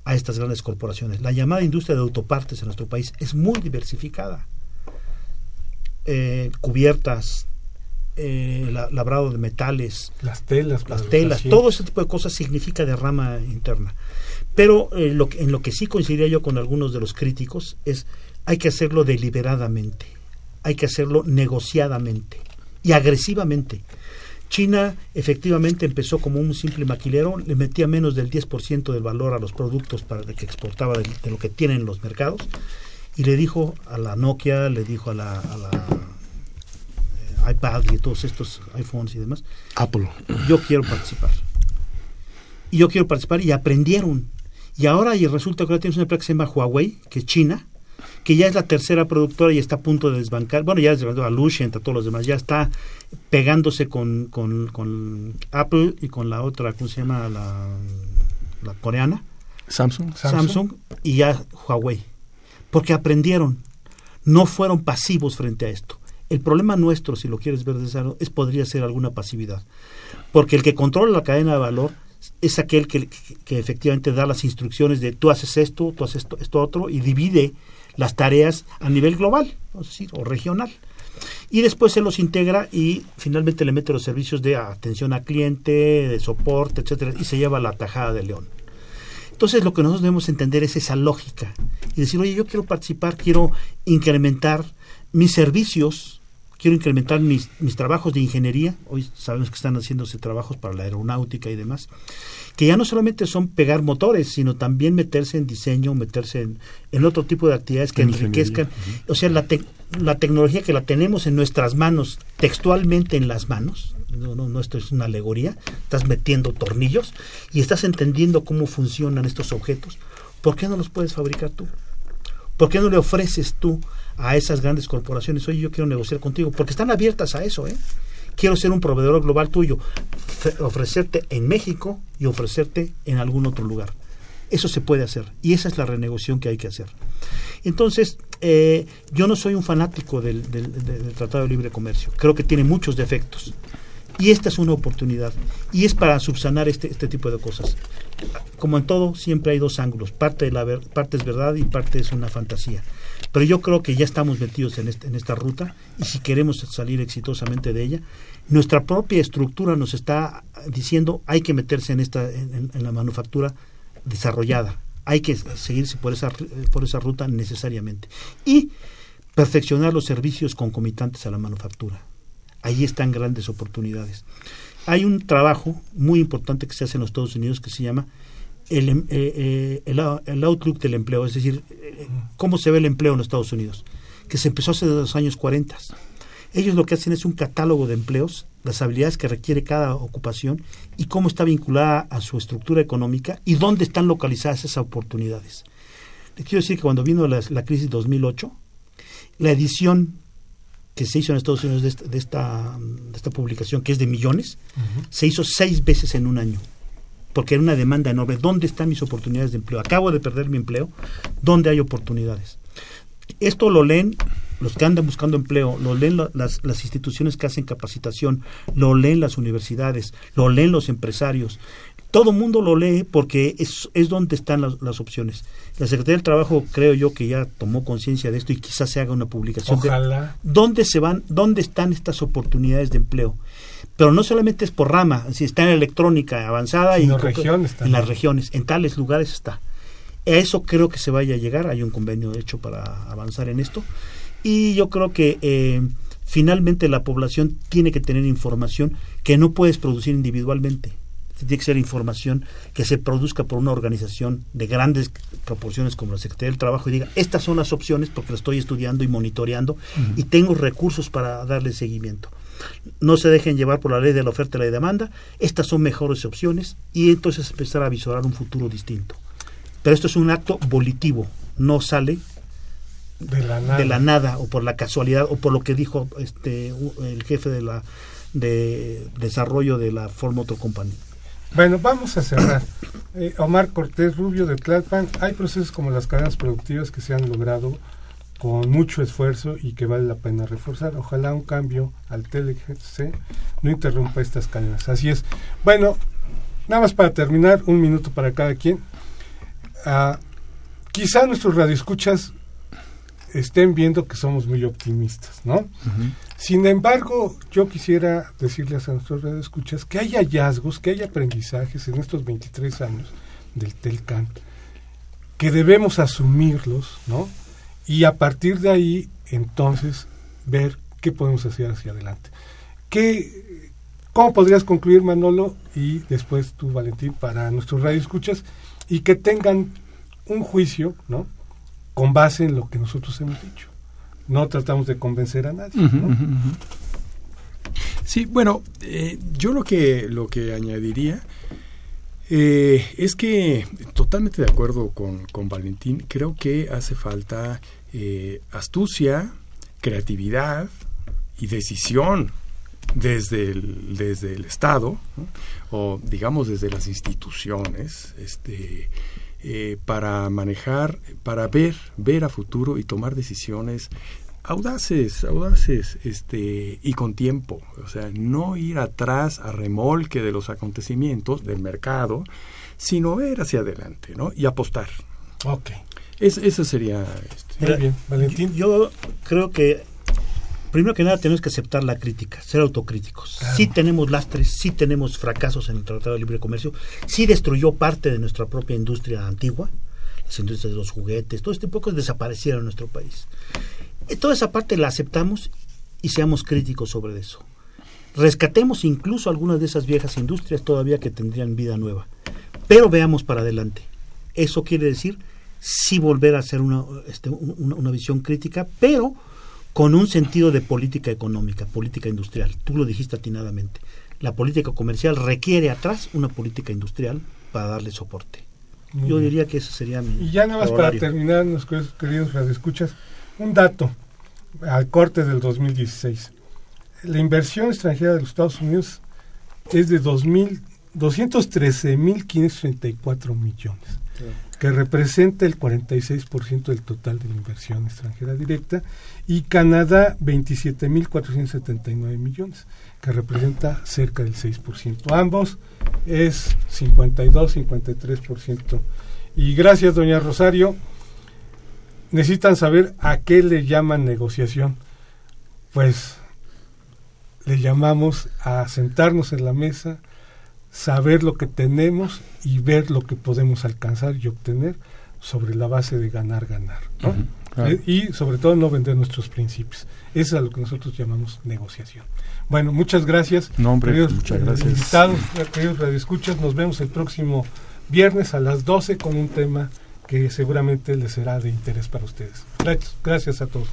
a estas grandes corporaciones. La llamada industria de autopartes en nuestro país es muy diversificada. Eh, cubiertas, eh, la- labrado de metales, Las telas. las telas, todo ese tipo de cosas significa derrama interna. Pero eh, lo que- en lo que sí coincidiría yo con algunos de los críticos es hay que hacerlo deliberadamente, hay que hacerlo negociadamente y agresivamente. China efectivamente empezó como un simple maquilero, le metía menos del 10% del valor a los productos para que exportaba de, de lo que tienen los mercados y le dijo a la Nokia, le dijo a la, a la, eh, iPad y todos estos iPhones y demás, Apple. yo quiero participar. Y yo quiero participar y aprendieron. Y ahora y resulta que ahora tienes una empresa que se llama Huawei, que es China, que ya es la tercera productora y está a punto de desbancar, bueno, ya desbancó a a todos los demás, ya está pegándose con, con, con Apple y con la otra, ¿cómo se llama? La, la coreana, Samsung. Samsung. Samsung. y ya Huawei. Porque aprendieron, no fueron pasivos frente a esto. El problema nuestro, si lo quieres ver de es podría ser alguna pasividad. Porque el que controla la cadena de valor es aquel que, que- efectivamente da las instrucciones de tú haces esto, tú haces esto, esto otro, y divide las tareas a nivel global, decir, o regional. Y después se los integra y finalmente le mete los servicios de atención a cliente, de soporte, etcétera, y se lleva la tajada de león. Entonces lo que nosotros debemos entender es esa lógica y decir, oye, yo quiero participar, quiero incrementar mis servicios, quiero incrementar mis, mis trabajos de ingeniería. Hoy sabemos que están haciéndose trabajos para la aeronáutica y demás, que ya no solamente son pegar motores, sino también meterse en diseño, meterse en, en otro tipo de actividades que En enriquezcan. O sea, la, tec- la tecnología que la tenemos en nuestras manos, textualmente en las manos, no, no, no, esto es una alegoría, estás metiendo tornillos y estás entendiendo cómo funcionan estos objetos, ¿por qué no los puedes fabricar tú? ¿Por qué no le ofreces tú a esas grandes corporaciones, oye, yo quiero negociar contigo? Porque están abiertas a eso, ¿eh? Quiero ser un proveedor global tuyo, ofrecerte en México y ofrecerte en algún otro lugar. Eso se puede hacer y esa es la renegociación que hay que hacer. Entonces, eh, yo no soy un fanático del Tratado de Libre Comercio. Creo que tiene muchos defectos. Y esta es una oportunidad. Y es para subsanar este, este tipo de cosas. Como en todo, siempre hay dos ángulos. Parte, de la ver- parte es verdad y parte es una fantasía. Pero yo creo que ya estamos metidos en, este- en esta ruta y si queremos salir exitosamente de ella, nuestra propia estructura nos está diciendo hay que meterse en, esta, en la manufactura desarrollada. Hay que seguirse por esa, por esa ruta necesariamente. Y perfeccionar los servicios concomitantes a la manufactura. Ahí están grandes oportunidades. Hay un trabajo muy importante que se hace en los Estados Unidos que se llama el, em- eh, eh, el, out- el outlook del empleo, es decir, eh, cómo se ve el empleo en los Estados Unidos, que se empezó hace los años 40. Ellos lo que hacen es un catálogo de empleos, las habilidades que requiere cada ocupación y cómo está vinculada a su estructura económica y dónde están localizadas esas oportunidades. Les quiero decir que cuando vino la, la crisis 2008, la edición que se hizo en Estados Unidos de esta, de esta, de esta publicación, que es de millones, se hizo seis veces en un año, porque era una demanda enorme. ¿Dónde están mis oportunidades de empleo? Acabo de perder mi empleo, ¿dónde hay oportunidades? Esto lo leen los que andan buscando empleo, lo leen las, las instituciones que hacen capacitación, lo leen las universidades, lo leen los empresarios. Todo mundo lo lee porque es, es donde están las, las opciones. La Secretaría del Trabajo creo yo que ya tomó conciencia de esto y quizás se haga una publicación de Ojalá. dónde se van, dónde están estas oportunidades de empleo. Pero no solamente es por rama, si está en electrónica avanzada y regiones en las regiones, en tales lugares está. A eso creo que se vaya a llegar, hay un convenio hecho para avanzar en esto y yo creo que eh, finalmente la población tiene que tener información que no puedes producir individualmente. Tiene que ser información que se produzca por una organización de grandes proporciones como la Secretaría del Trabajo y diga, estas son las opciones porque las estoy estudiando y monitoreando y tengo recursos para darle seguimiento. No se dejen llevar por la ley de la oferta y la demanda, estas son mejores opciones y entonces empezar a visorar un futuro distinto. Pero esto es un acto volitivo, no sale De la nada. de la nada o por la casualidad o por lo que dijo este el jefe de la de desarrollo de la Ford Motor Company. Bueno, vamos a cerrar. Eh, Omar Cortés Rubio de Tlalpan, hay procesos como las cadenas productivas que se han logrado con mucho esfuerzo y que vale la pena reforzar. Ojalá un cambio al TLC no interrumpa estas cadenas. Así es. Bueno, nada más para terminar, un minuto para cada quien. Ah, quizá nuestros radioescuchas estén viendo que somos muy optimistas, ¿no? Sin embargo, yo quisiera decirles a nuestros radioescuchas que hay hallazgos, que hay aprendizajes en estos 23 años del TELCAN, que debemos asumirlos, ¿no? Y a partir de ahí, entonces, ver qué podemos hacer hacia adelante. ¿Qué, ¿Cómo podrías concluir, Manolo, y después tú, Valentín, para nuestros radioescuchas, y que tengan un juicio, ¿no? Con base en lo que nosotros hemos dicho. No tratamos de convencer a nadie, ¿no? Sí, bueno, eh, yo lo que lo que añadiría eh, es que totalmente de acuerdo con, con Valentín, creo que hace falta eh, astucia, creatividad y decisión desde el, desde el Estado o digamos desde las instituciones este eh, para manejar para ver ver a futuro y tomar decisiones audaces audaces este y con tiempo o sea no ir atrás a remolque de los acontecimientos del mercado sino ver hacia adelante no y apostar Ok, es, eso sería este, muy Mira, bien. Valentín, Yo creo que primero que nada tenemos que aceptar la crítica, ser autocríticos. Sí tenemos lastres, sí tenemos fracasos en el Tratado de Libre Comercio, sí destruyó parte de nuestra propia industria antigua, las industrias de los juguetes, todo este cosas desaparecieron en nuestro país. Y toda esa parte la aceptamos y seamos críticos sobre eso. Rescatemos incluso algunas de esas viejas industrias todavía que tendrían vida nueva. Pero veamos para adelante. Eso quiere decir sí volver a hacer una, este, un- una, una visión crítica, pero con un sentido de política económica, política industrial. Tú lo dijiste atinadamente. La política comercial requiere atrás una política industrial para darle soporte. Muy Yo diría que ese sería mi Y ya nada más para terminar, nuestros queridos radioescuchas, un dato al corte del 2016. La inversión extranjera de los Estados Unidos es de 2.000 213.534 millones. que representa el 46% del total de la inversión extranjera directa, y Canadá 27.479 millones, que representa cerca del 6%. Ambos es 52-53%. Y gracias, doña Rosario. Necesitan saber a qué le llaman negociación. Pues le llamamos a sentarnos en la mesa, saber lo que tenemos y ver lo que podemos alcanzar y obtener sobre la base de ganar, ganar. Eh, y sobre todo no vender nuestros principios. Eso es a lo que nosotros llamamos negociación. Bueno, muchas gracias. No, hombre, muchas eh, gracias. Invitados, queridos radioescuchas, nos vemos el próximo viernes a las 12 con un tema que seguramente les será de interés para ustedes. Gracias, a todos.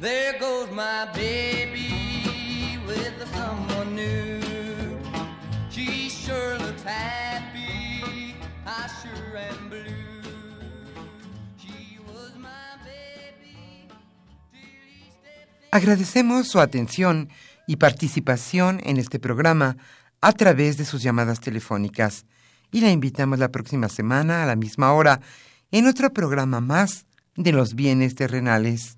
There goes my baby with someone new. She sure looks happy. I sure am blue. Agradecemos su atención y participación en este programa a través de sus llamadas telefónicas y la invitamos la próxima semana a la misma hora en otro programa más de los bienes terrenales.